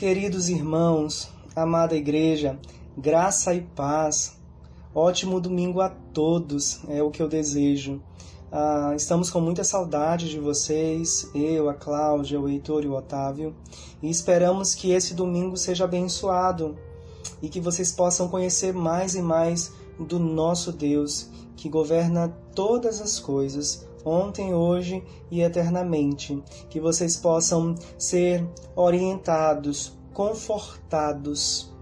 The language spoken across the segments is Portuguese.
Queridos irmãos, amada igreja, graça e paz. Ótimo domingo a todos, é o que eu desejo. Ah, estamos com muita saudade de vocês, eu, a Cláudia, o Heitor e o Otávio, e esperamos que esse domingo seja abençoado e que vocês possam conhecer mais e mais do nosso Deus, que governa todas as coisas, ontem, hoje e eternamente. Que vocês possam ser orientados, confortados,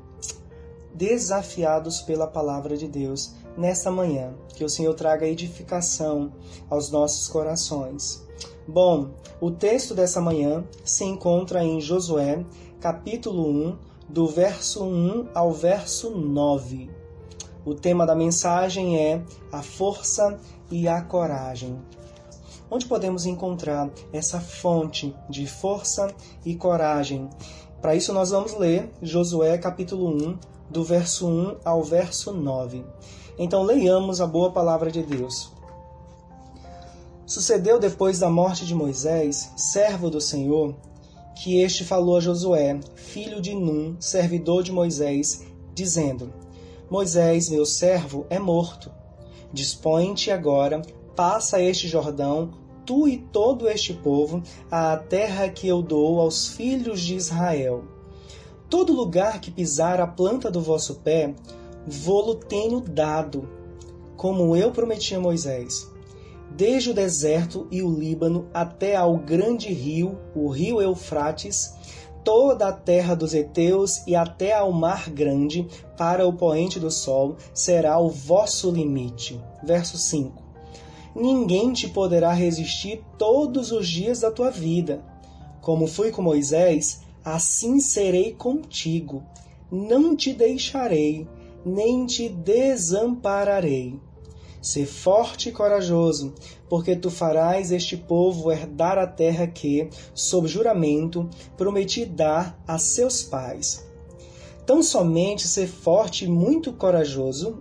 desafiados pela palavra de Deus nesta manhã. Que o Senhor traga edificação aos nossos corações. Bom, o texto dessa manhã se encontra em Josué, capítulo 1, do verso 1 ao verso 9. O tema da mensagem é a força e a coragem. Onde podemos encontrar essa fonte de força e coragem? Para isso, nós vamos ler Josué capítulo 1, do verso 1 ao verso 9. Então, leiamos a boa palavra de Deus. Sucedeu depois da morte de Moisés, servo do Senhor, que este falou a Josué, filho de Num, servidor de Moisés, dizendo: Moisés, meu servo, é morto. Dispõe-te agora, passa este Jordão, tu e todo este povo, à terra que eu dou aos filhos de Israel. Todo lugar que pisar a planta do vosso pé, vô-lo tenho dado, como eu prometi a Moisés. Desde o deserto e o Líbano até ao grande rio, o rio Eufrates, toda a terra dos heteus e até ao mar grande, para o poente do sol, será o vosso limite. Verso 5. Ninguém te poderá resistir todos os dias da tua vida. Como fui com Moisés, assim serei contigo. Não te deixarei, nem te desampararei. Sê forte e corajoso, porque tu farás este povo herdar a terra que, sob juramento, prometi dar a seus pais. Tão somente ser forte e muito corajoso,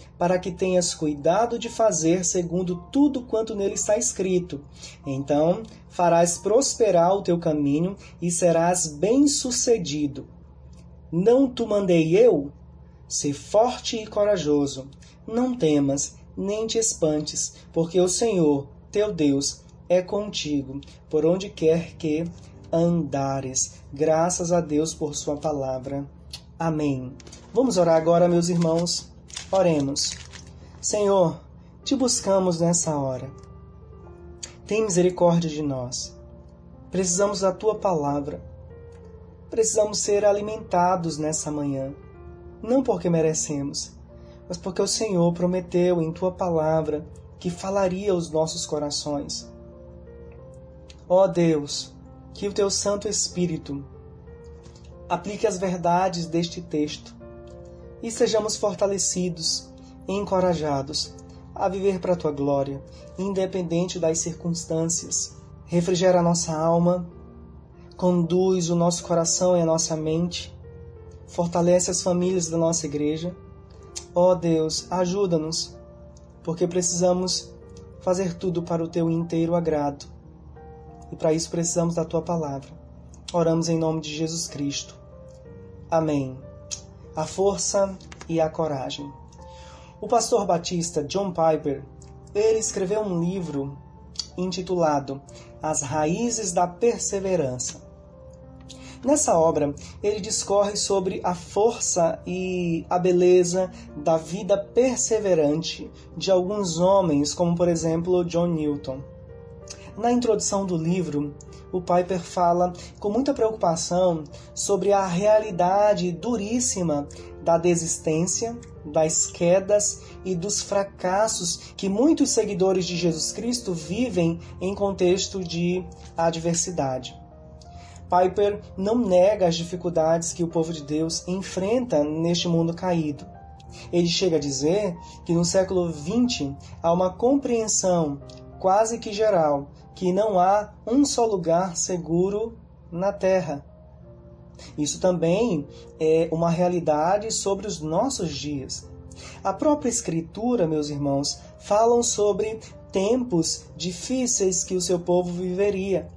para que tenhas cuidado de fazer segundo tudo quanto nele está escrito. Então farás prosperar o teu caminho e serás bem-sucedido. Não tu mandei eu? Sê forte e corajoso. Não temas, nem te espantes, porque o Senhor, teu Deus, é contigo, por onde quer que andares. Graças a Deus por Sua palavra. Amém. Vamos orar agora, meus irmãos. Oremos. Senhor, te buscamos nessa hora. Tem misericórdia de nós. Precisamos da tua palavra. Precisamos ser alimentados nessa manhã. Não porque merecemos, mas porque o Senhor prometeu em tua palavra que falaria aos nossos corações. Ó Deus, que o teu Santo Espírito aplique as verdades deste texto e sejamos fortalecidos e encorajados a viver para a tua glória, independente das circunstâncias. Refrigera a nossa alma, conduz o nosso coração e a nossa mente, fortalece as famílias da nossa igreja Ó oh Deus, ajuda-nos, porque precisamos fazer tudo para o teu inteiro agrado. E para isso precisamos da tua palavra. Oramos em nome de Jesus Cristo. Amém. A força e a coragem. O pastor batista John Piper, ele escreveu um livro intitulado As Raízes da Perseverança. Nessa obra, ele discorre sobre a força e a beleza da vida perseverante de alguns homens, como por exemplo John Newton. Na introdução do livro, o Piper fala com muita preocupação sobre a realidade duríssima da desistência, das quedas e dos fracassos que muitos seguidores de Jesus Cristo vivem em contexto de adversidade. Piper não nega as dificuldades que o povo de Deus enfrenta neste mundo caído. Ele chega a dizer que no século XX há uma compreensão quase que geral que não há um só lugar seguro na Terra. Isso também é uma realidade sobre os nossos dias. A própria Escritura, meus irmãos, falam sobre tempos difíceis que o seu povo viveria.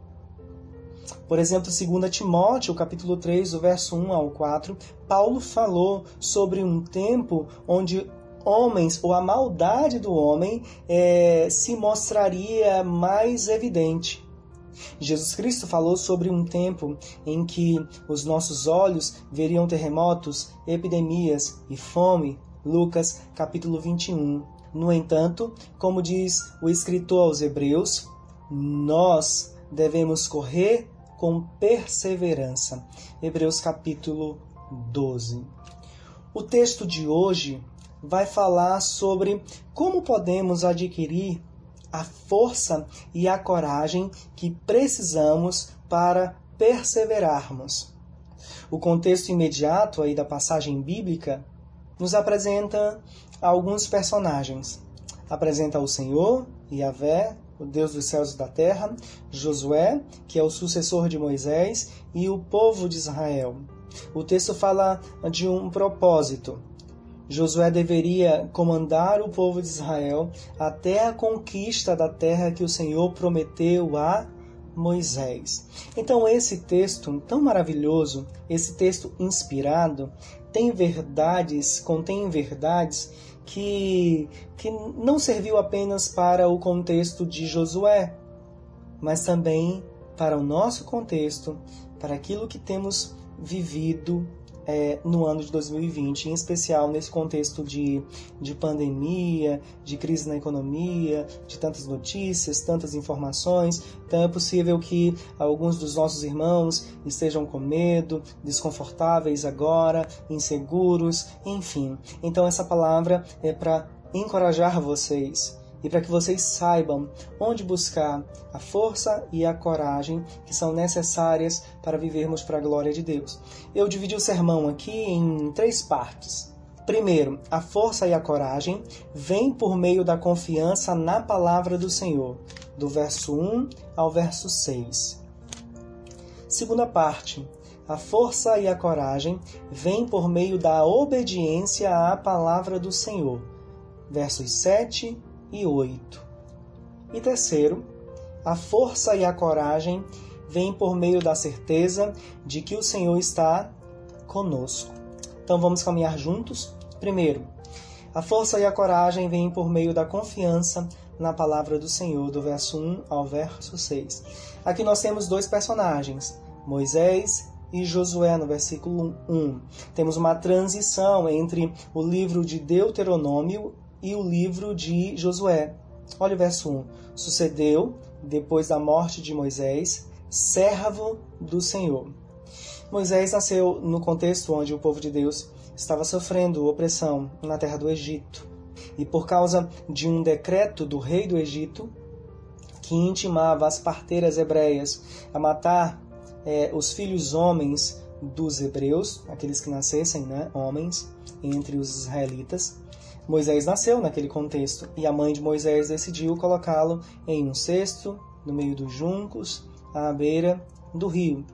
Por exemplo, 2 Timóteo, capítulo 3, o verso 1 ao 4, Paulo falou sobre um tempo onde homens, ou a maldade do homem, é, se mostraria mais evidente. Jesus Cristo falou sobre um tempo em que os nossos olhos veriam terremotos, epidemias e fome. Lucas capítulo 21. No entanto, como diz o escritor aos Hebreus, nós devemos correr com perseverança. Hebreus capítulo 12. O texto de hoje vai falar sobre como podemos adquirir a força e a coragem que precisamos para perseverarmos. O contexto imediato aí da passagem bíblica nos apresenta alguns personagens. Apresenta o Senhor, Yahvé, o Deus dos céus e da terra, Josué, que é o sucessor de Moisés, e o povo de Israel. O texto fala de um propósito, Josué deveria comandar o povo de Israel até a conquista da terra que o Senhor prometeu a Moisés. Então, esse texto tão maravilhoso, esse texto inspirado, tem verdades, contém verdades que, que não serviu apenas para o contexto de Josué, mas também para o nosso contexto, para aquilo que temos vivido é, no ano de 2020, em especial nesse contexto de, de pandemia, de crise na economia, de tantas notícias, tantas informações. Então é possível que alguns dos nossos irmãos estejam com medo, desconfortáveis agora, inseguros, enfim. Então essa palavra é para encorajar vocês e para que vocês saibam onde buscar a força e a coragem que são necessárias para vivermos para a glória de Deus. Eu dividi o sermão aqui em três partes. Primeiro, a força e a coragem vêm por meio da confiança na palavra do Senhor, do verso 1 ao verso 6. Segunda parte, a força e a coragem vêm por meio da obediência à palavra do Senhor, versos 7 e 8. E terceiro, a força e a coragem vêm por meio da certeza de que o Senhor está conosco. Então vamos caminhar juntos? Primeiro, a força e a coragem vêm por meio da confiança na palavra do Senhor, do verso 1 ao verso 6. Aqui nós temos dois personagens, Moisés e Josué, no versículo 1. Temos uma transição entre o livro de Deuteronômio e o livro de Josué. Olha o verso 1. Sucedeu, depois da morte de Moisés, servo do Senhor. Moisés nasceu no contexto onde o povo de Deus estava sofrendo opressão na terra do Egito. E por causa de um decreto do rei do Egito, que intimava as parteiras hebreias a matar é, os filhos homens dos hebreus, aqueles que nascessem, né, homens, entre os israelitas, Moisés nasceu naquele contexto e a mãe de Moisés decidiu colocá-lo em um cesto no meio dos juncos, à beira do rio.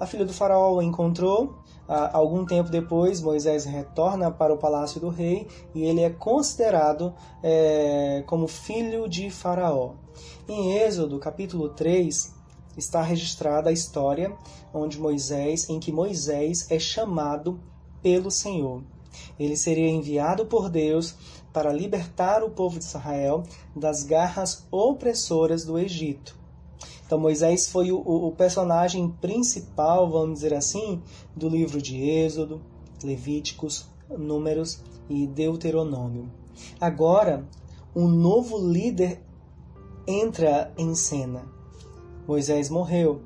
A filha do faraó o encontrou. algum tempo depois, Moisés retorna para o palácio do rei e ele é considerado é, como filho de Faraó. Em Êxodo, capítulo 3, está registrada a história onde Moisés, em que Moisés é chamado pelo Senhor. Ele seria enviado por Deus para libertar o povo de Israel das garras opressoras do Egito. Então Moisés foi o, o, personagem principal, vamos dizer assim, do livro de Êxodo, Levíticos, Números e Deuteronômio. Agora, um novo líder entra em cena. Moisés morreu,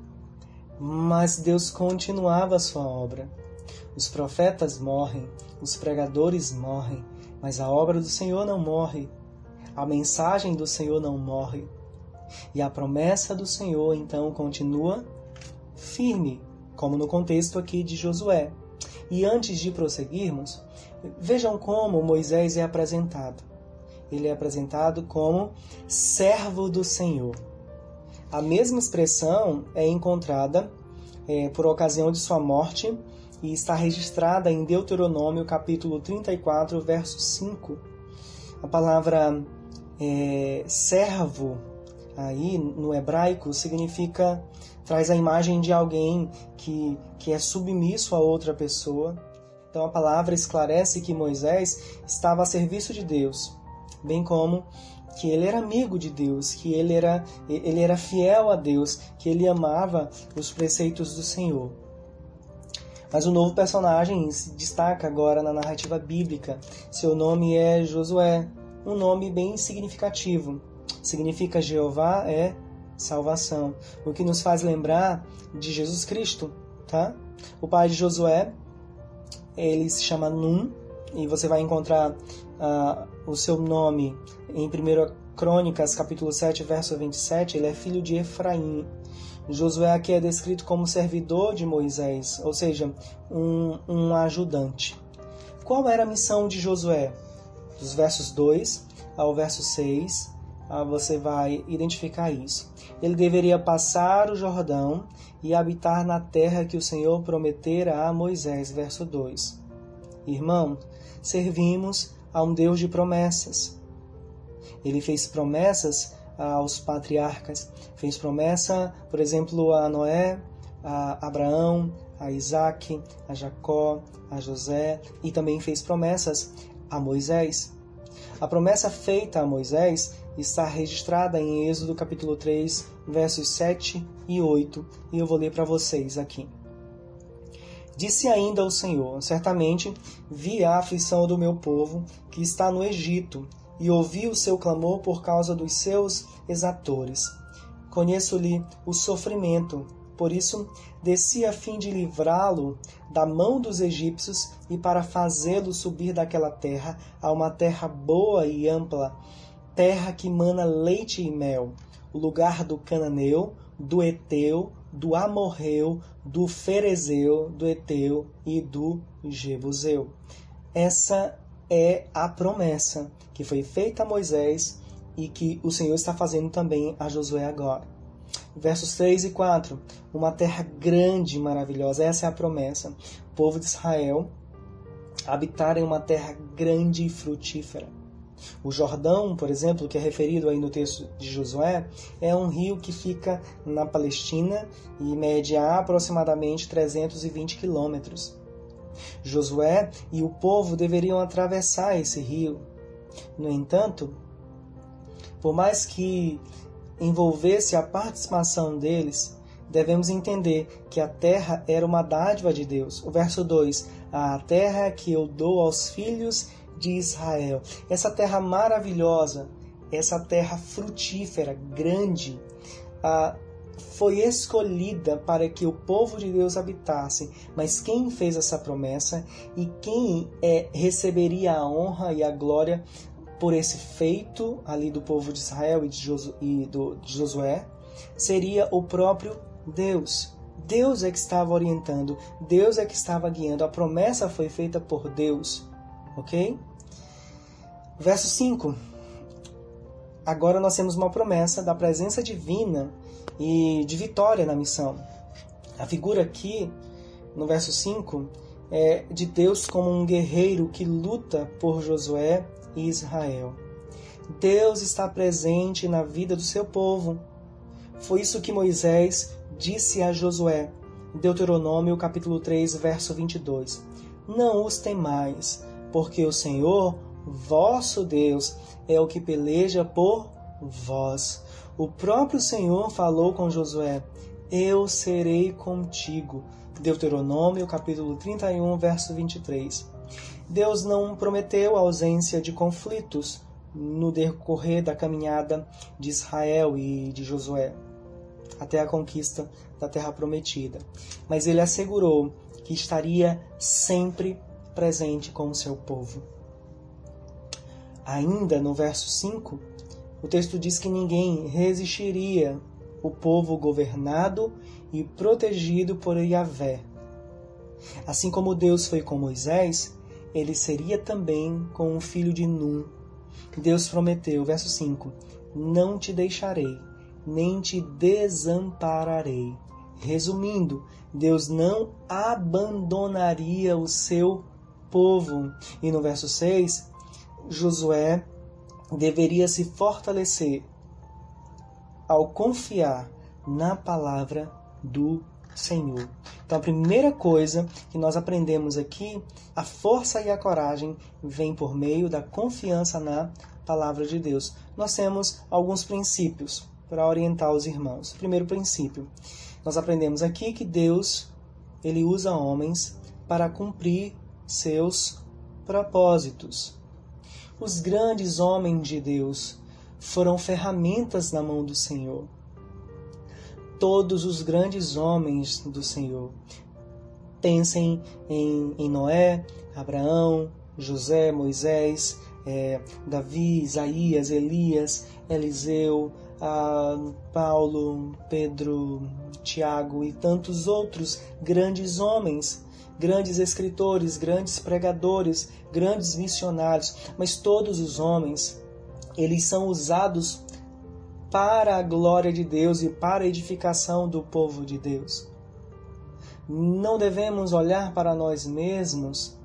mas Deus continuava a sua obra. Os profetas morrem, os pregadores morrem, mas a obra do Senhor não morre. A mensagem do Senhor não morre. E a promessa do Senhor então continua firme, como no contexto aqui de Josué. E antes de prosseguirmos, Vejam como Moisés é apresentado. Ele é apresentado como servo do Senhor. A mesma expressão é encontrada é, por ocasião de sua morte e está registrada em Deuteronômio capítulo 34, verso 5. A palavra é, servo aí no hebraico significa traz a imagem de alguém que, que é submisso a outra pessoa. Então a palavra esclarece que Moisés estava a serviço de Deus, bem como que ele era amigo de Deus, que ele era, ele era fiel a Deus, que ele amava os preceitos do Senhor. Mas o novo personagem se destaca agora na narrativa bíblica. Seu nome é Josué, um nome bem significativo. Significa Jeová é salvação, o que nos faz lembrar de Jesus Cristo, tá? O pai de Josué, ele se chama Num, e você vai encontrar uh, o seu nome em 1 Crônicas, capítulo 7, verso 27, ele é filho de Efraim. Josué aqui é descrito como servidor de Moisés, ou seja, um, um ajudante. Qual era a missão de Josué? Dos versos 2 ao verso 6, ah, você vai identificar isso. Ele deveria passar o Jordão e habitar na terra que o Senhor prometera a Moisés. Verso 2. Irmão, servimos a um Deus de promessas. Ele fez promessas aos patriarcas. Fez promessa, por exemplo, a Noé, a Abraão, a Isaac, a Jacó, a José e também fez promessas a Moisés. A promessa feita a Moisés está registrada em Êxodo capítulo 3, versos 7 e 8, e eu vou ler para vocês aqui. Disse ainda o Senhor: Certamente vi a aflição do meu povo que está no Egito e ouvi o seu clamor por causa dos seus exatores. Conheço-lhe o sofrimento, por isso desci a fim de livrá-lo da mão dos egípcios e para fazê-lo subir daquela terra a uma terra boa e ampla, terra que mana leite e mel, o lugar do cananeu, do eteu, do amorreu, do ferezeu, do eteu e do jebuseu. Essa é a promessa que foi feita a Moisés e que o Senhor está fazendo também a Josué agora. Versos 3 e 4. Uma terra grande e maravilhosa, essa é a promessa. O povo de Israel habitar em uma terra grande e frutífera. O Jordão, por exemplo, que é referido aí no texto de Josué, é um rio que fica na Palestina e mede aproximadamente 320 quilômetros. Josué e o povo deveriam atravessar esse rio. No entanto, por mais que envolvesse a participação deles, devemos entender que a terra era uma dádiva de Deus. O verso 2: A terra que eu dou aos filhos de Israel. Essa terra maravilhosa, essa terra frutífera, grande, ah, foi escolhida para que o povo de Deus habitasse, mas quem fez essa promessa e quem é, receberia a honra e a glória por esse feito ali do povo de Israel e de, Josu, e do, de Josué seria o próprio Deus. Deus é que estava orientando, Deus é que estava guiando, a promessa foi feita por Deus, ok? Verso 5. Agora nós temos uma promessa da presença divina e de vitória na missão. A figura aqui, no verso 5, é de Deus como um guerreiro que luta por Josué e Israel. Deus está presente na vida do seu povo. Foi isso que Moisés disse a Josué, Deuteronômio capítulo 3, verso 22. Não os temais, porque o Senhor, vosso Deus, é o que peleja por vós. O próprio Senhor falou com Josué: Eu serei contigo. Deuteronômio, capítulo 31, verso 23. Deus não prometeu a ausência de conflitos no decorrer da caminhada de Israel e de Josué até a conquista da terra prometida, mas ele assegurou que estaria sempre presente com o seu povo. Ainda no verso 5, o texto diz que ninguém resistiria o povo governado e protegido por Yahvé. Assim como Deus foi com Moisés, ele seria também com o filho de Num. Deus prometeu, verso 5: Não te deixarei, nem te desampararei. Resumindo, Deus não abandonaria o seu povo. E no verso 6, Josué deveria se fortalecer ao confiar na palavra do Senhor. Então, a primeira coisa que nós aprendemos aqui, a força e a coragem vem por meio da confiança na palavra de Deus. Nós temos alguns princípios para orientar os irmãos. Primeiro princípio, nós aprendemos aqui que Deus ele usa homens para cumprir seus propósitos. Os grandes homens de Deus foram ferramentas na mão do Senhor. Todos os grandes homens do Senhor. Pensem em, em Noé, Abraão, José, Moisés, é, Davi, Isaías, Elias, Eliseu, Paulo, Pedro, Tiago e tantos outros grandes homens, grandes escritores, grandes pregadores, grandes missionários, mas todos os homens, eles são usados para a glória de Deus e para a edificação do povo de Deus. Não devemos olhar para nós mesmos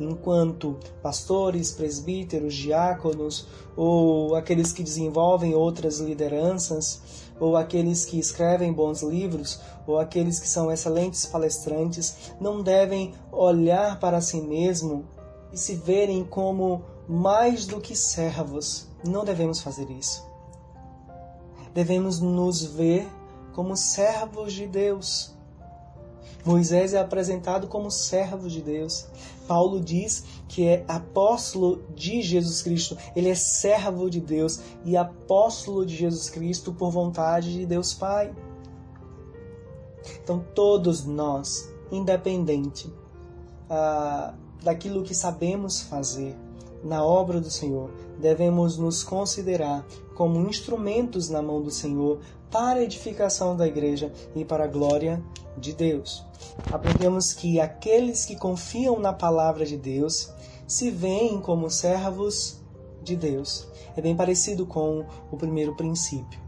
enquanto pastores, presbíteros, diáconos ou aqueles que desenvolvem outras lideranças, ou aqueles que escrevem bons livros, ou aqueles que são excelentes palestrantes, não devem olhar para si mesmo e se verem como mais do que servos. Não devemos fazer isso. Devemos nos ver como servos de Deus. Moisés é apresentado como servo de Deus. Paulo diz que é apóstolo de Jesus Cristo, ele é servo de Deus e apóstolo de Jesus Cristo por vontade de Deus Pai. Então, todos nós, independente ah, daquilo que sabemos fazer na obra do Senhor, devemos nos considerar como instrumentos na mão do Senhor para a edificação da igreja e para a glória de Deus. Aprendemos que aqueles que confiam na palavra de Deus se veem como servos de Deus. É bem parecido com o primeiro princípio.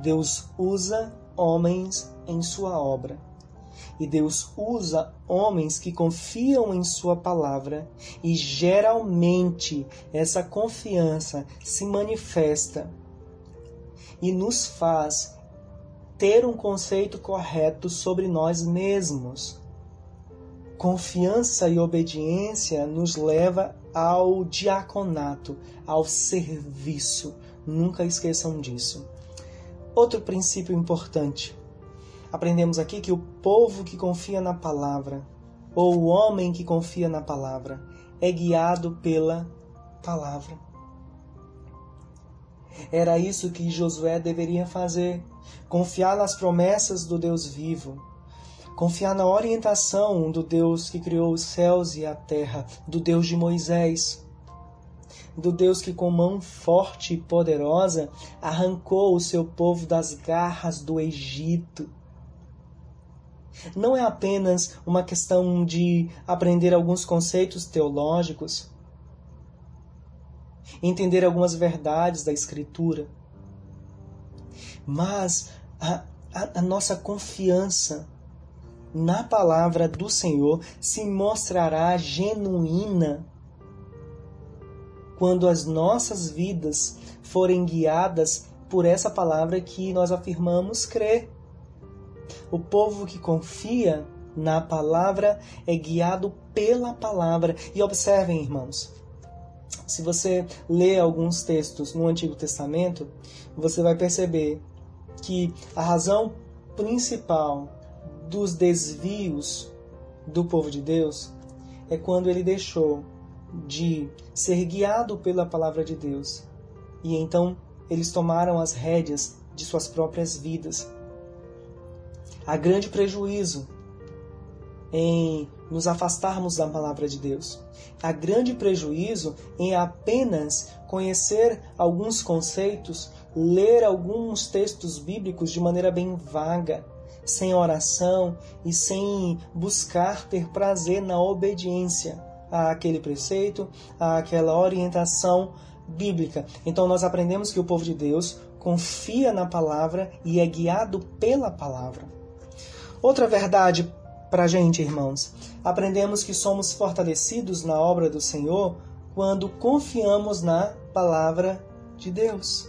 Deus usa homens em sua obra. E Deus usa homens que confiam em Sua palavra, e geralmente essa confiança se manifesta e nos faz ter um conceito correto sobre nós mesmos. Confiança e obediência nos leva ao diaconato, ao serviço. Nunca esqueçam disso. Outro princípio importante. Aprendemos aqui que o povo que confia na palavra, ou o homem que confia na palavra, é guiado pela palavra. Era isso que Josué deveria fazer: confiar nas promessas do Deus vivo, confiar na orientação do Deus que criou os céus e a terra, do Deus de Moisés, do Deus que com mão forte e poderosa arrancou o seu povo das garras do Egito. Não é apenas uma questão de aprender alguns conceitos teológicos, entender algumas verdades da Escritura, mas a, a, a nossa confiança na palavra do Senhor se mostrará genuína quando as nossas vidas forem guiadas por essa palavra que nós afirmamos crer. O povo que confia na palavra é guiado pela palavra. E observem, irmãos, se você lê alguns textos no Antigo Testamento, você vai perceber que a razão principal dos desvios do povo de Deus é quando ele deixou de ser guiado pela palavra de Deus. E então eles tomaram as rédeas de suas próprias vidas. Há grande prejuízo em nos afastarmos da palavra de Deus. Há grande prejuízo em apenas conhecer alguns conceitos, ler alguns textos bíblicos de maneira bem vaga, sem oração e sem buscar ter prazer na obediência àquele preceito, àquela orientação bíblica. Então nós aprendemos que o povo de Deus confia na palavra e é guiado pela palavra. Outra verdade para a gente, irmãos, aprendemos que somos fortalecidos na obra do Senhor quando confiamos na palavra de Deus.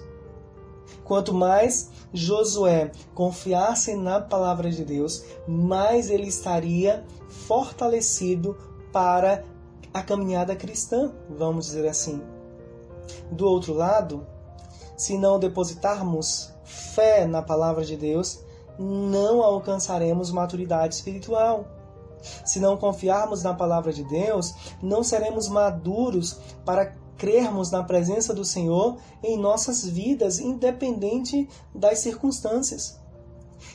Quanto mais Josué confiasse na palavra de Deus, mais ele estaria fortalecido para a caminhada cristã, vamos dizer assim. Do outro lado, se não depositarmos fé na palavra de Deus, não alcançaremos maturidade espiritual. Se não confiarmos na palavra de Deus, não seremos maduros para crermos na presença do Senhor em nossas vidas, independente das circunstâncias.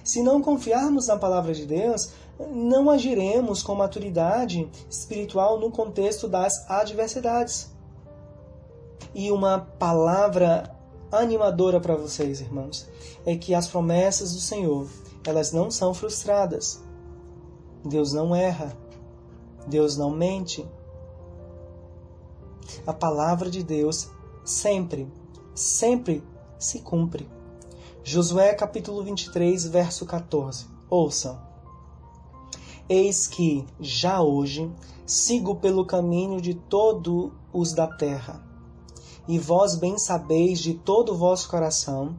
Se não confiarmos na palavra de Deus, não agiremos com maturidade espiritual no contexto das adversidades. E uma palavra animadora para vocês, irmãos, é que as promessas do Senhor, elas não são frustradas. Deus não erra. Deus não mente. A palavra de Deus sempre, sempre se cumpre. Josué capítulo 23, verso 14. Ouçam. Eis que, já hoje, sigo pelo caminho de todos os da terra e vós bem sabeis de todo o vosso coração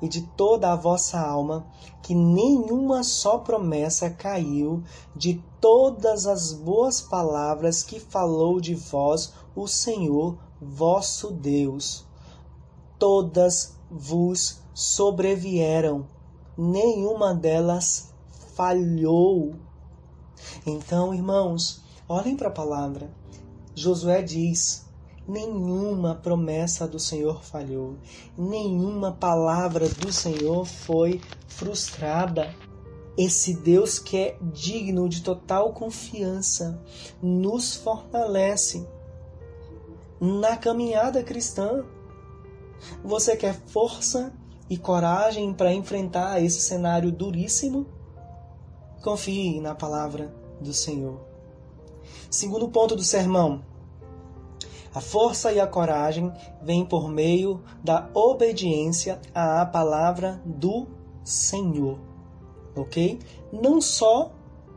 e de toda a vossa alma que nenhuma só promessa caiu de todas as boas palavras que falou de vós o Senhor vosso Deus. Todas vos sobrevieram, nenhuma delas falhou. Então, irmãos, olhem para a palavra. Josué diz: nenhuma promessa do Senhor falhou, nenhuma palavra do Senhor foi frustrada. Esse Deus que é digno de total confiança nos fortalece na caminhada cristã. Você quer força e coragem para enfrentar esse cenário duríssimo? Confie na palavra do Senhor. Segundo ponto do sermão, a força e a coragem vêm por meio da obediência à palavra do Senhor. Ok? Não só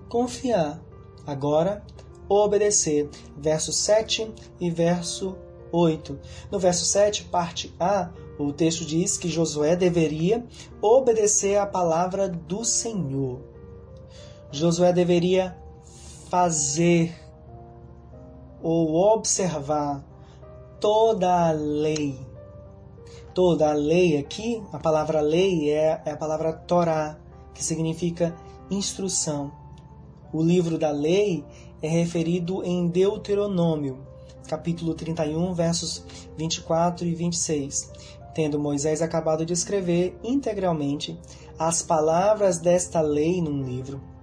confiar, agora obedecer. Verso 7 e verso 8. No verso 7, parte A, o texto diz que Josué deveria obedecer à palavra do Senhor. Josué deveria fazer ou observar toda a lei. Toda a lei aqui, a palavra lei é, é a palavra Torá, que significa instrução. O livro da lei é referido em Deuteronômio, capítulo 31, versos 24 e 26, tendo Moisés acabado de escrever integralmente as palavras desta lei num livro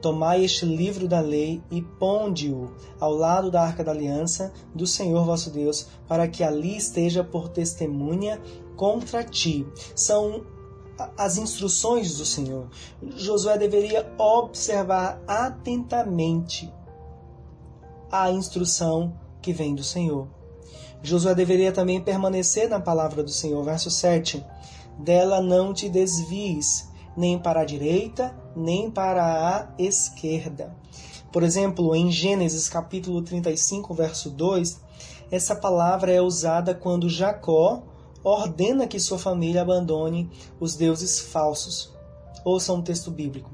Tomai este livro da lei e ponde-o ao lado da arca da aliança do Senhor vosso Deus, para que ali esteja por testemunha contra ti. São as instruções do Senhor. Josué deveria observar atentamente a instrução que vem do Senhor. Josué deveria também permanecer na palavra do Senhor. Verso 7. Dela não te desvies, nem para a direita, nem para a esquerda. Por exemplo, em Gênesis capítulo 35, verso 2, essa palavra é usada quando Jacó ordena que sua família abandone os deuses falsos. Ouça um texto bíblico.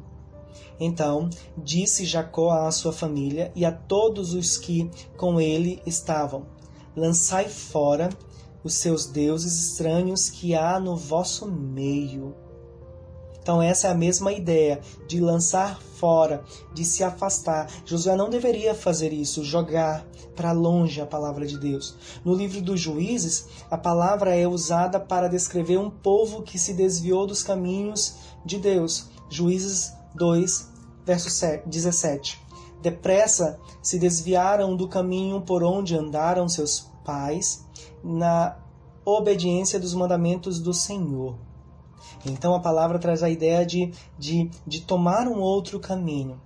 Então disse Jacó à sua família e a todos os que com ele estavam: Lançai fora os seus deuses estranhos que há no vosso meio então, essa é a mesma ideia de lançar fora, de se afastar. Josué não deveria fazer isso, jogar para longe a palavra de Deus. No livro dos Juízes, a palavra é usada para descrever um povo que se desviou dos caminhos de Deus. Juízes 2, verso 17. Depressa se desviaram do caminho por onde andaram seus pais, na obediência dos mandamentos do Senhor. Então a palavra traz a ideia de, de, de tomar um outro caminho.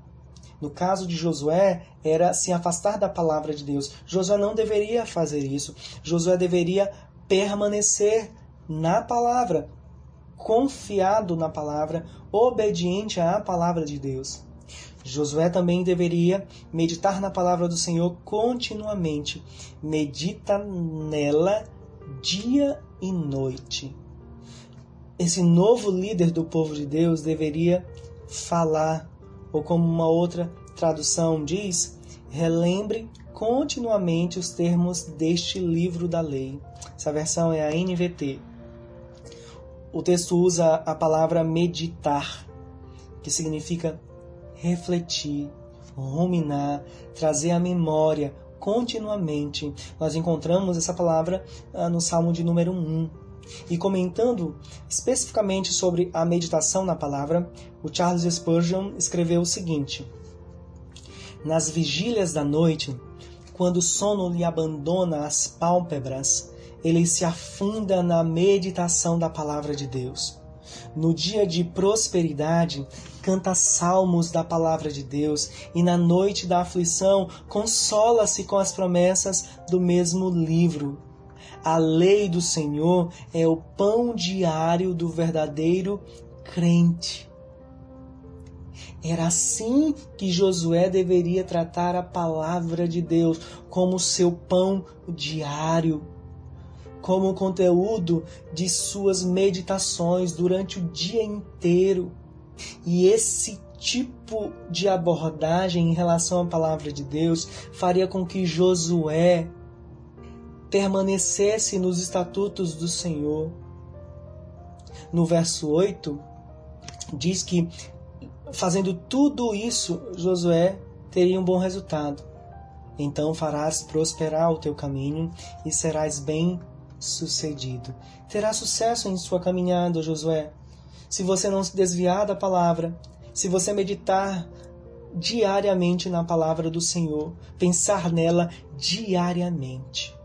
No caso de Josué, era se afastar da palavra de Deus. Josué não deveria fazer isso. Josué deveria permanecer na palavra, confiado na palavra, obediente à palavra de Deus. Josué também deveria meditar na palavra do Senhor continuamente. Medita nela dia e noite. Esse novo líder do povo de Deus deveria falar, ou como uma outra tradução diz, relembre continuamente os termos deste livro da lei. Essa versão é a NVT. O texto usa a palavra meditar, que significa refletir, ruminar, trazer à memória continuamente. Nós encontramos essa palavra ah, no Salmo de número 1. E comentando especificamente sobre a meditação na palavra, o Charles Spurgeon escreveu o seguinte: Nas vigílias da noite, quando o sono lhe abandona as pálpebras, ele se afunda na meditação da palavra de Deus. No dia de prosperidade, canta salmos da palavra de Deus, e na noite da aflição, consola-se com as promessas do mesmo livro. A lei do Senhor é o pão diário do verdadeiro crente. Era assim que Josué deveria tratar a palavra de Deus como seu pão diário como conteúdo de suas meditações durante o dia inteiro. E esse tipo de abordagem em relação à palavra de Deus faria com que Josué permanecesse nos estatutos do Senhor. No verso 8, diz que fazendo tudo isso, Josué teria um bom resultado. Então farás prosperar o teu caminho e serás bem sucedido. Terá sucesso em sua caminhada, Josué, se você não se desviar da palavra, se você meditar diariamente na palavra do Senhor, pensar nela diariamente.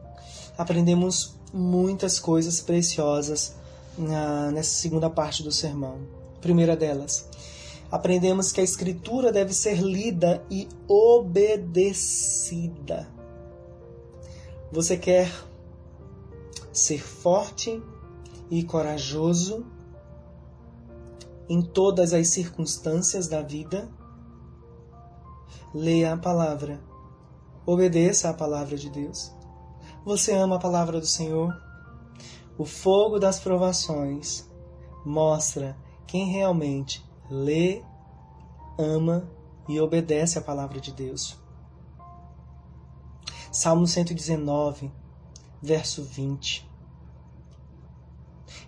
Aprendemos muitas coisas preciosas na, nessa segunda parte do sermão. primeira delas, aprendemos que a Escritura deve ser lida e obedecida. Você quer ser forte e corajoso em todas as circunstâncias da vida. Leia a palavra. Obedeça à palavra de Deus. Você ama a palavra do Senhor? O fogo das provações mostra quem realmente lê, ama e obedece à palavra de Deus. Salmo 119 verso 20.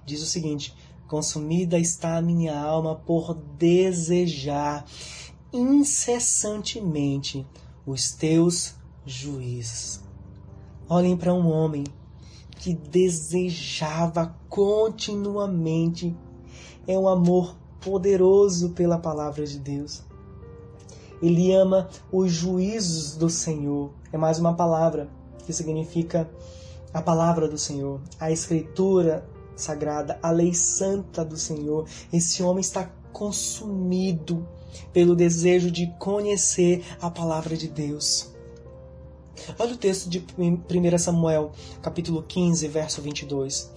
Diz o seguinte: Consumida está a minha alma por desejar incessantemente os teus juízos. Olhem para um homem que desejava continuamente. É um amor poderoso pela palavra de Deus. Ele ama os juízos do Senhor. É mais uma palavra que significa a palavra do Senhor, a escritura sagrada, a lei santa do Senhor. Esse homem está consumido pelo desejo de conhecer a palavra de Deus. Olha o texto de 1 Samuel, capítulo 15, verso 22.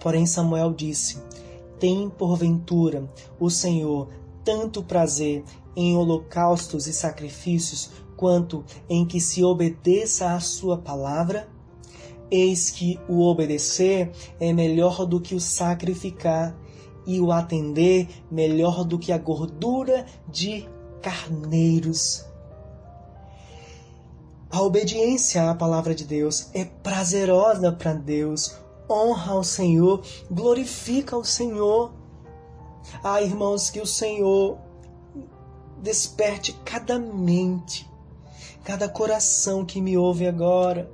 Porém, Samuel disse: Tem porventura o Senhor tanto prazer em holocaustos e sacrifícios, quanto em que se obedeça à sua palavra? Eis que o obedecer é melhor do que o sacrificar, e o atender melhor do que a gordura de carneiros. A obediência à palavra de Deus é prazerosa para Deus, honra ao Senhor, glorifica ao Senhor. Ah, irmãos, que o Senhor desperte cada mente, cada coração que me ouve agora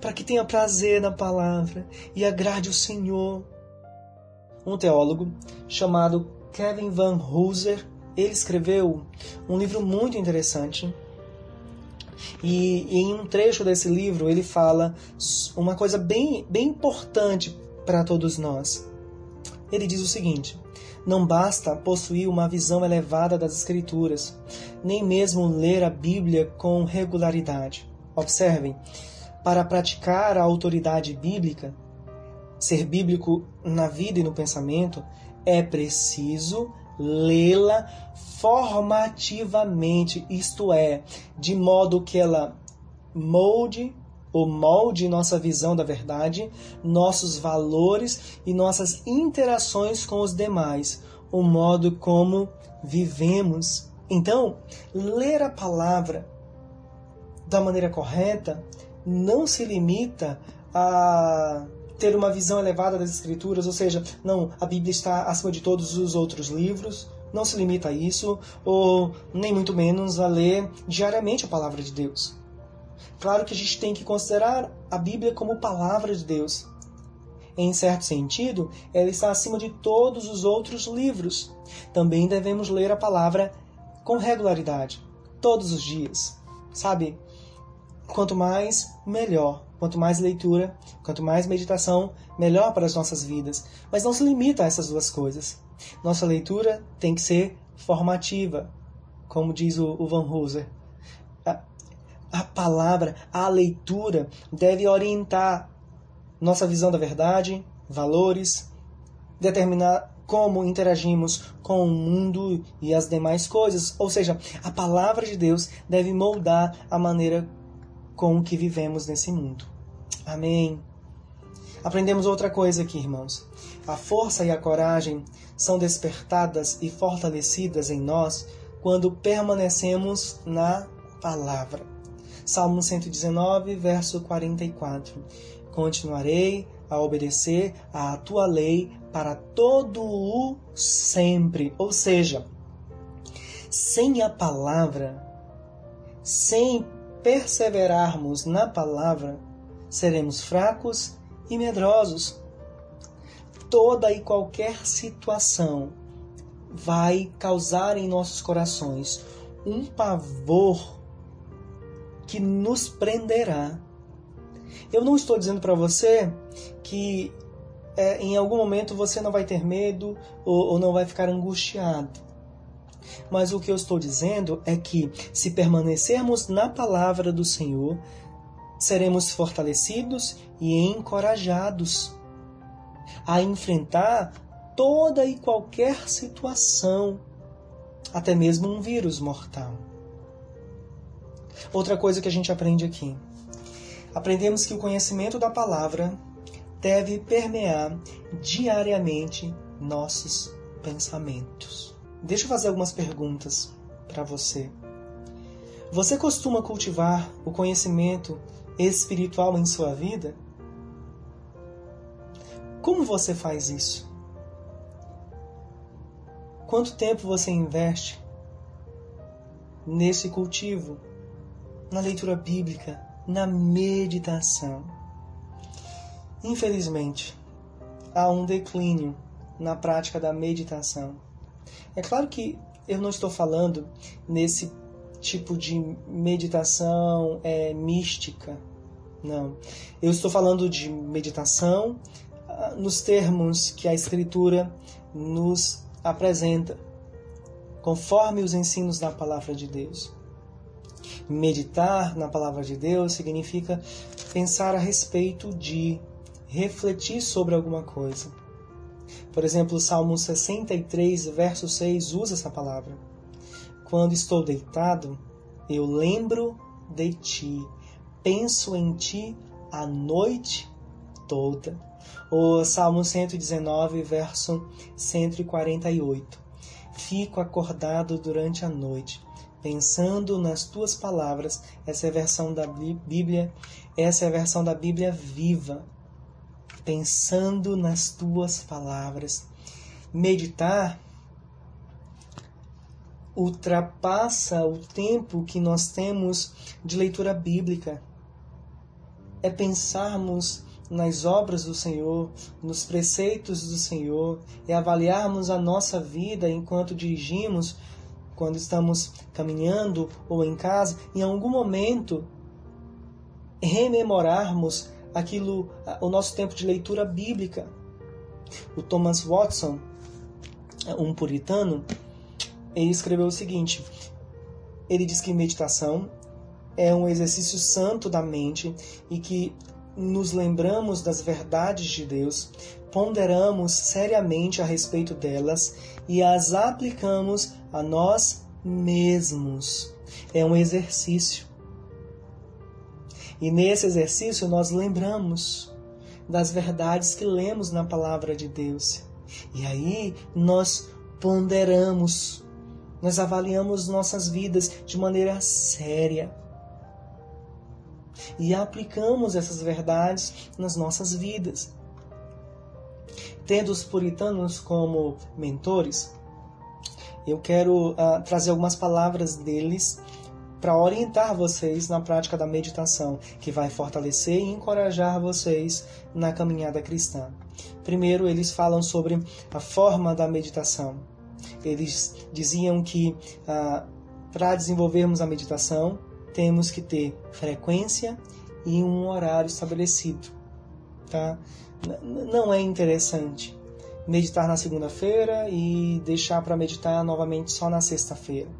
para que tenha prazer na palavra e agrade o Senhor. Um teólogo chamado Kevin Van Hooser, ele escreveu um livro muito interessante. E, e em um trecho desse livro ele fala uma coisa bem, bem importante para todos nós. Ele diz o seguinte: Não basta possuir uma visão elevada das Escrituras, nem mesmo ler a Bíblia com regularidade. Observem, para praticar a autoridade bíblica, ser bíblico na vida e no pensamento, é preciso lê-la formativamente, isto é, de modo que ela molde ou molde nossa visão da verdade, nossos valores e nossas interações com os demais, o modo como vivemos. Então, ler a palavra da maneira correta não se limita a ter uma visão elevada das escrituras, ou seja, não, a Bíblia está acima de todos os outros livros, não se limita a isso, ou nem muito menos a ler diariamente a palavra de Deus. Claro que a gente tem que considerar a Bíblia como palavra de Deus. Em certo sentido, ela está acima de todos os outros livros. Também devemos ler a palavra com regularidade, todos os dias. Sabe? Quanto mais, melhor. Quanto mais leitura, quanto mais meditação, melhor para as nossas vidas. Mas não se limita a essas duas coisas. Nossa leitura tem que ser formativa, como diz o Van Hooser a palavra, a leitura deve orientar nossa visão da verdade, valores, determinar como interagimos com o mundo e as demais coisas. Ou seja, a palavra de Deus deve moldar a maneira com que vivemos nesse mundo. Amém. Aprendemos outra coisa aqui, irmãos. A força e a coragem são despertadas e fortalecidas em nós quando permanecemos na palavra. Salmo 119, verso 44. Continuarei a obedecer à tua lei para todo o sempre. Ou seja, sem a palavra, sem perseverarmos na palavra, seremos fracos e medrosos. Toda e qualquer situação vai causar em nossos corações um pavor que nos prenderá. Eu não estou dizendo para você que é, em algum momento você não vai ter medo ou, ou não vai ficar angustiado. Mas o que eu estou dizendo é que, se permanecermos na palavra do Senhor, seremos fortalecidos e encorajados a enfrentar toda e qualquer situação, até mesmo um vírus mortal. Outra coisa que a gente aprende aqui. Aprendemos que o conhecimento da palavra deve permear diariamente nossos pensamentos. Deixa eu fazer algumas perguntas para você. Você costuma cultivar o conhecimento espiritual em sua vida? Como você faz isso? Quanto tempo você investe nesse cultivo na leitura bíblica, na meditação. Infelizmente, há um declínio na prática da meditação. É claro que eu não estou falando nesse tipo de meditação é, mística, não. Eu estou falando de meditação ah, nos termos que a Escritura nos apresenta, conforme os ensinos da palavra de Deus. Meditar na palavra de Deus significa pensar a respeito de, refletir sobre alguma coisa. Por exemplo, o Salmo 63, verso 6 usa essa palavra. Quando estou deitado, eu lembro de ti, penso em ti a noite toda. O Salmo 119, verso 148. Fico acordado durante a noite, pensando nas tuas palavras. Essa é a versão da Bíblia, essa é a versão da Bíblia viva. Pensando nas tuas palavras. Meditar ultrapassa o tempo que nós temos de leitura bíblica. É pensarmos nas obras do Senhor, nos preceitos do Senhor, é avaliarmos a nossa vida enquanto dirigimos quando estamos caminhando ou em casa, em algum momento rememorarmos aquilo, o nosso tempo de leitura bíblica. O Thomas Watson, um puritano, ele escreveu o seguinte: ele diz que meditação é um exercício santo da mente e que nos lembramos das verdades de Deus, ponderamos seriamente a respeito delas e as aplicamos a nós mesmos. É um exercício. E nesse exercício nós lembramos das verdades que lemos na palavra de Deus. E aí nós ponderamos, nós avaliamos nossas vidas de maneira séria e aplicamos essas verdades nas nossas vidas. Tendo os puritanos como mentores, eu quero uh, trazer algumas palavras deles para orientar vocês na prática da meditação, que vai fortalecer e encorajar vocês na caminhada cristã. Primeiro, eles falam sobre a forma da meditação. Eles diziam que ah, para desenvolvermos a meditação, temos que ter frequência e um horário estabelecido. Tá? Não é interessante meditar na segunda-feira e deixar para meditar novamente só na sexta-feira.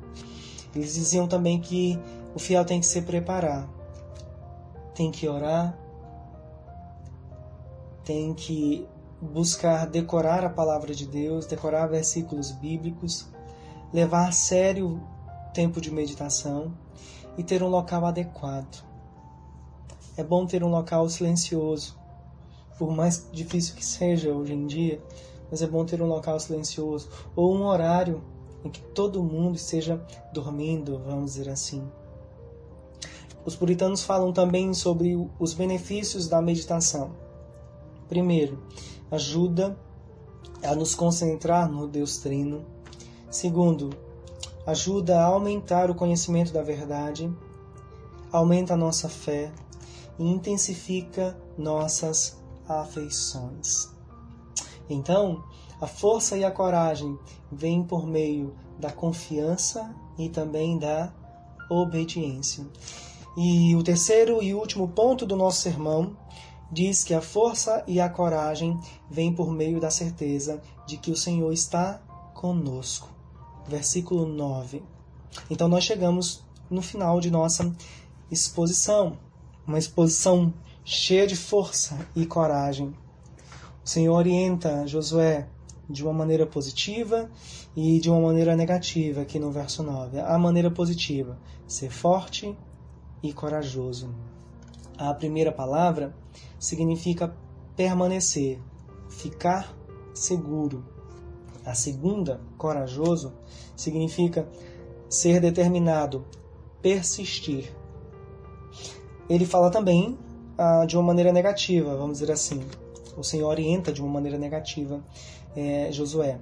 Eles diziam também que o fiel tem que se preparar, tem que orar, tem que buscar decorar a palavra de Deus, decorar versículos bíblicos, levar a sério o tempo de meditação e ter um local adequado. É bom ter um local silencioso, por mais difícil que seja hoje em dia, mas é bom ter um local silencioso ou um horário em que todo mundo esteja dormindo, vamos dizer assim. Os puritanos falam também sobre os benefícios da meditação. Primeiro, ajuda a nos concentrar no Deus Trino. Segundo, ajuda a aumentar o conhecimento da verdade, aumenta a nossa fé e intensifica nossas afeições. Então, a força e a coragem vêm por meio da confiança e também da obediência. E o terceiro e último ponto do nosso sermão diz que a força e a coragem vêm por meio da certeza de que o Senhor está conosco. Versículo 9. Então nós chegamos no final de nossa exposição, uma exposição cheia de força e coragem. O Senhor orienta Josué de uma maneira positiva e de uma maneira negativa aqui no verso 9. A maneira positiva, ser forte e corajoso. A primeira palavra significa permanecer, ficar seguro. A segunda, corajoso, significa ser determinado, persistir. Ele fala também ah, de uma maneira negativa, vamos dizer assim. O Senhor orienta de uma maneira negativa é, Josué.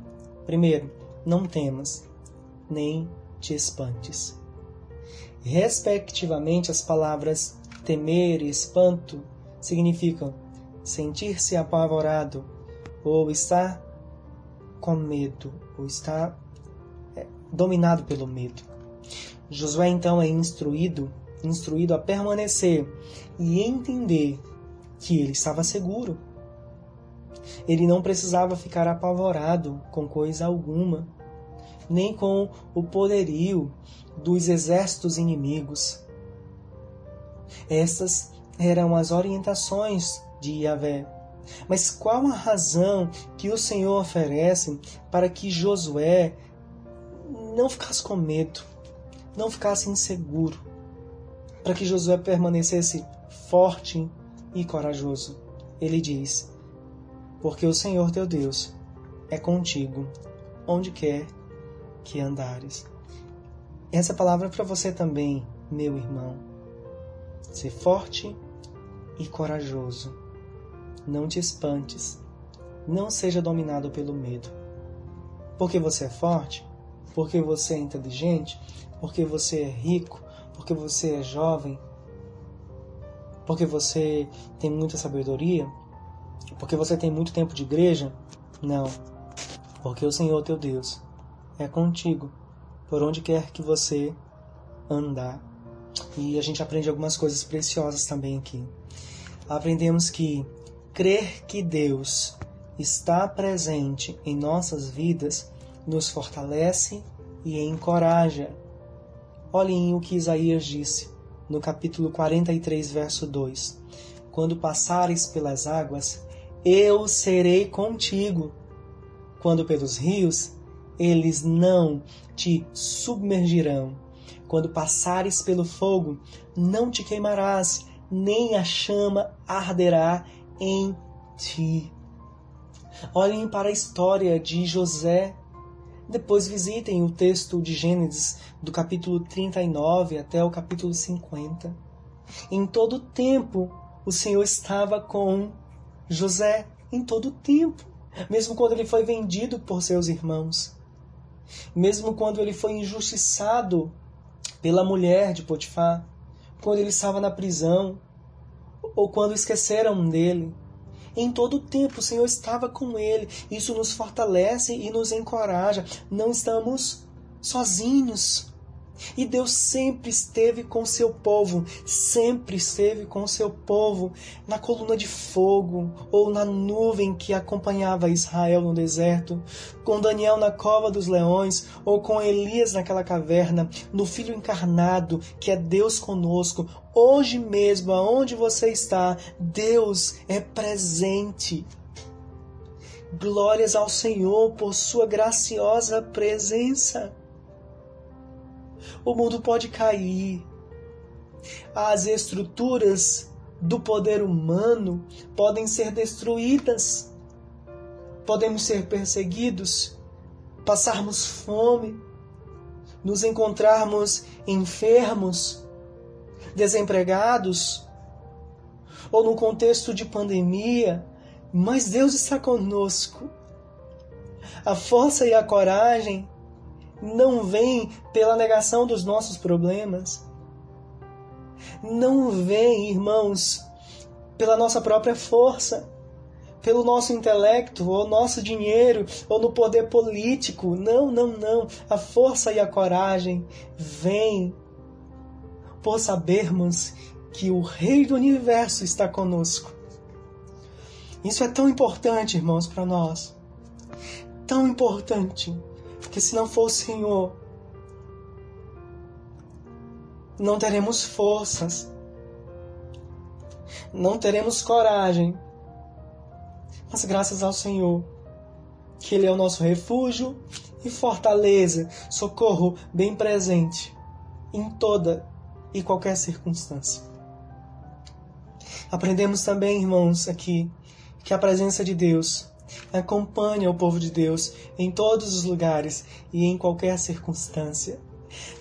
Primeiro, não temas, nem te espantes. Respectivamente, as palavras temer e espanto significam sentir-se apavorado ou estar com medo, ou estar é, dominado pelo medo. Josué então é instruído, instruído a permanecer e entender que ele estava seguro ele não precisava ficar apavorado com coisa alguma, nem com o poderio dos exércitos inimigos. Essas eram as orientações de Yahvé. Mas qual a razão que o Senhor oferece para que Josué não ficasse com medo, não ficasse inseguro, para que Josué permanecesse forte e corajoso? Ele diz: porque o Senhor teu Deus é contigo onde quer que andares. Essa palavra é para você também, meu irmão. Ser forte e corajoso. Não te espantes. Não seja dominado pelo medo. Porque você é forte, porque você é inteligente, porque você é rico, porque você é jovem, porque você tem muita sabedoria, porque você tem muito tempo de igreja? Não. Porque o Senhor teu Deus é contigo por onde quer que você andar. E a gente aprende algumas coisas preciosas também aqui. Aprendemos que crer que Deus está presente em nossas vidas nos fortalece e encoraja. Olhem o que Isaías disse no capítulo 43, verso 2: Quando passares pelas águas, eu serei contigo. Quando pelos rios, eles não te submergirão. Quando passares pelo fogo, não te queimarás, nem a chama arderá em ti. Olhem para a história de José. Depois visitem o texto de Gênesis, do capítulo 39 até o capítulo 50. Em todo tempo, o Senhor estava com José, em todo tempo. Mesmo quando ele foi vendido por seus irmãos. Mesmo quando ele foi injustiçado pela mulher de Potifar. Quando ele estava na prisão. Ou quando esqueceram dele. Em todo o tempo o Senhor estava com ele. Isso nos fortalece e nos encoraja. Não estamos sozinhos. E Deus sempre esteve com seu povo, sempre esteve com seu povo na coluna de fogo ou na nuvem que acompanhava Israel no deserto, com Daniel na cova dos leões ou com Elias naquela caverna, no Filho encarnado que é Deus conosco. Hoje mesmo, aonde você está, Deus é presente. Glórias ao Senhor por sua graciosa presença. O mundo pode cair. As estruturas do poder humano podem ser destruídas. Podemos ser perseguidos, passarmos fome, nos encontrarmos enfermos, desempregados, ou no contexto de pandemia, mas Deus está conosco. A força e a coragem não vem pela negação dos nossos problemas. Não vem, irmãos, pela nossa própria força, pelo nosso intelecto, ou nosso dinheiro, ou no poder político. Não, não, não. A força e a coragem vem por sabermos que o Rei do Universo está conosco. Isso é tão importante, irmãos, para nós. Tão importante. Porque se não for o Senhor, não teremos forças, não teremos coragem. Mas graças ao Senhor, que Ele é o nosso refúgio e fortaleza, socorro bem presente em toda e qualquer circunstância. Aprendemos também, irmãos, aqui, que a presença de Deus Acompanhe o povo de Deus em todos os lugares e em qualquer circunstância.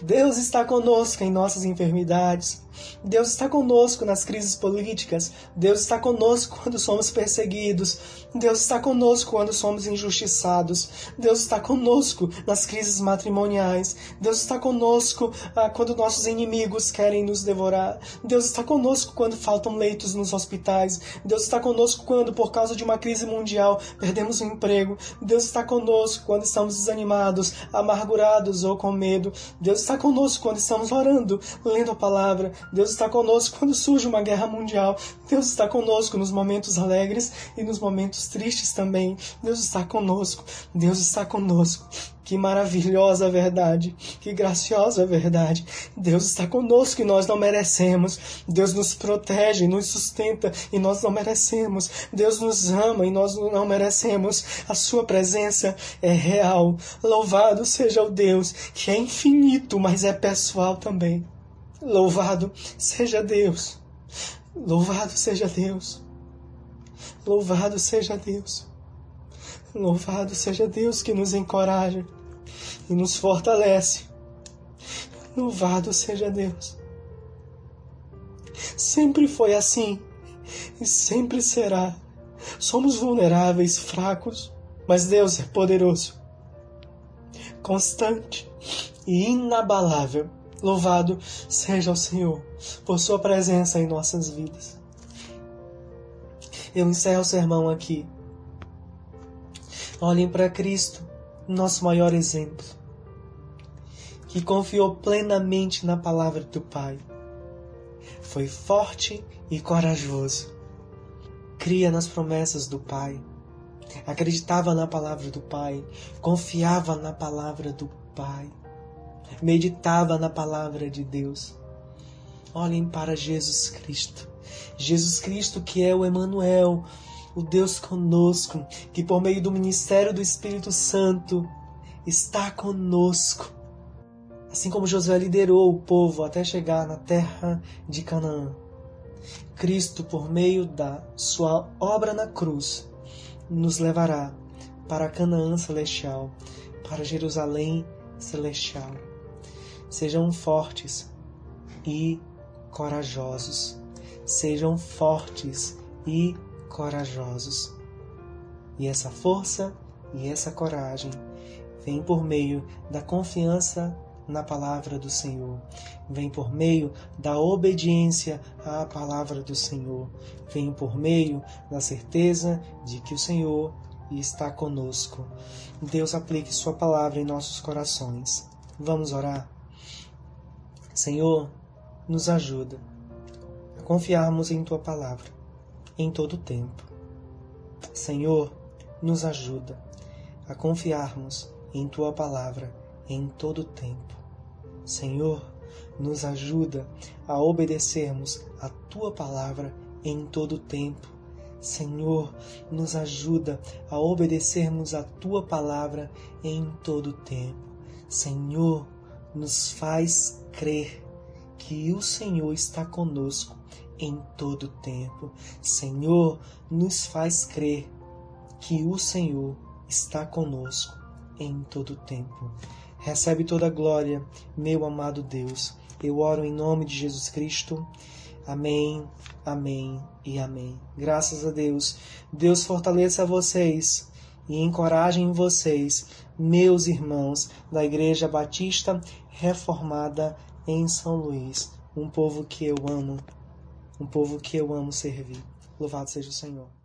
Deus está conosco em nossas enfermidades. Deus está conosco nas crises políticas. Deus está conosco quando somos perseguidos. Deus está conosco quando somos injustiçados. Deus está conosco nas crises matrimoniais. Deus está conosco ah, quando nossos inimigos querem nos devorar. Deus está conosco quando faltam leitos nos hospitais. Deus está conosco quando, por causa de uma crise mundial, perdemos o emprego. Deus está conosco quando estamos desanimados, amargurados ou com medo. Deus está conosco quando estamos orando, lendo a palavra. Deus está conosco quando surge uma guerra mundial. Deus está conosco nos momentos alegres e nos momentos tristes também. Deus está conosco. Deus está conosco. Que maravilhosa verdade, que graciosa verdade. Deus está conosco e nós não merecemos. Deus nos protege, nos sustenta e nós não merecemos. Deus nos ama e nós não merecemos. A sua presença é real. Louvado seja o Deus que é infinito, mas é pessoal também. Louvado seja Deus. Louvado seja Deus. Louvado seja Deus. Louvado seja Deus que nos encoraja e nos fortalece. Louvado seja Deus. Sempre foi assim e sempre será. Somos vulneráveis, fracos, mas Deus é poderoso, constante e inabalável. Louvado seja o Senhor por Sua presença em nossas vidas. Eu encerro o sermão aqui. Olhem para Cristo, nosso maior exemplo, que confiou plenamente na palavra do Pai. Foi forte e corajoso. Cria nas promessas do Pai. acreditava na palavra do Pai, confiava na palavra do Pai, meditava na palavra de Deus. Olhem para Jesus Cristo. Jesus Cristo que é o Emanuel, o Deus conosco, que por meio do ministério do Espírito Santo está conosco. Assim como Josué liderou o povo até chegar na terra de Canaã. Cristo, por meio da sua obra na cruz, nos levará para Canaã celestial, para Jerusalém celestial. Sejam fortes e corajosos. Sejam fortes e corajosos. E essa força e essa coragem vem por meio da confiança na palavra do Senhor, vem por meio da obediência à palavra do Senhor, vem por meio da certeza de que o Senhor está conosco. Deus aplique Sua palavra em nossos corações. Vamos orar? Senhor, nos ajuda a confiarmos em Tua palavra em todo o tempo. Senhor, nos ajuda a confiarmos em Tua palavra em todo o tempo. Senhor, nos ajuda a obedecermos a Tua palavra em todo o tempo. Senhor, nos ajuda a obedecermos a Tua palavra em todo o tempo. Senhor, nos faz crer que o Senhor está conosco em todo o tempo. Senhor, nos faz crer que o Senhor está conosco em todo o tempo. Recebe toda a glória, meu amado Deus. Eu oro em nome de Jesus Cristo. Amém, amém e amém. Graças a Deus. Deus fortaleça vocês e encorajem vocês, meus irmãos da Igreja Batista Reformada em São Luís, um povo que eu amo, um povo que eu amo servir. Louvado seja o Senhor.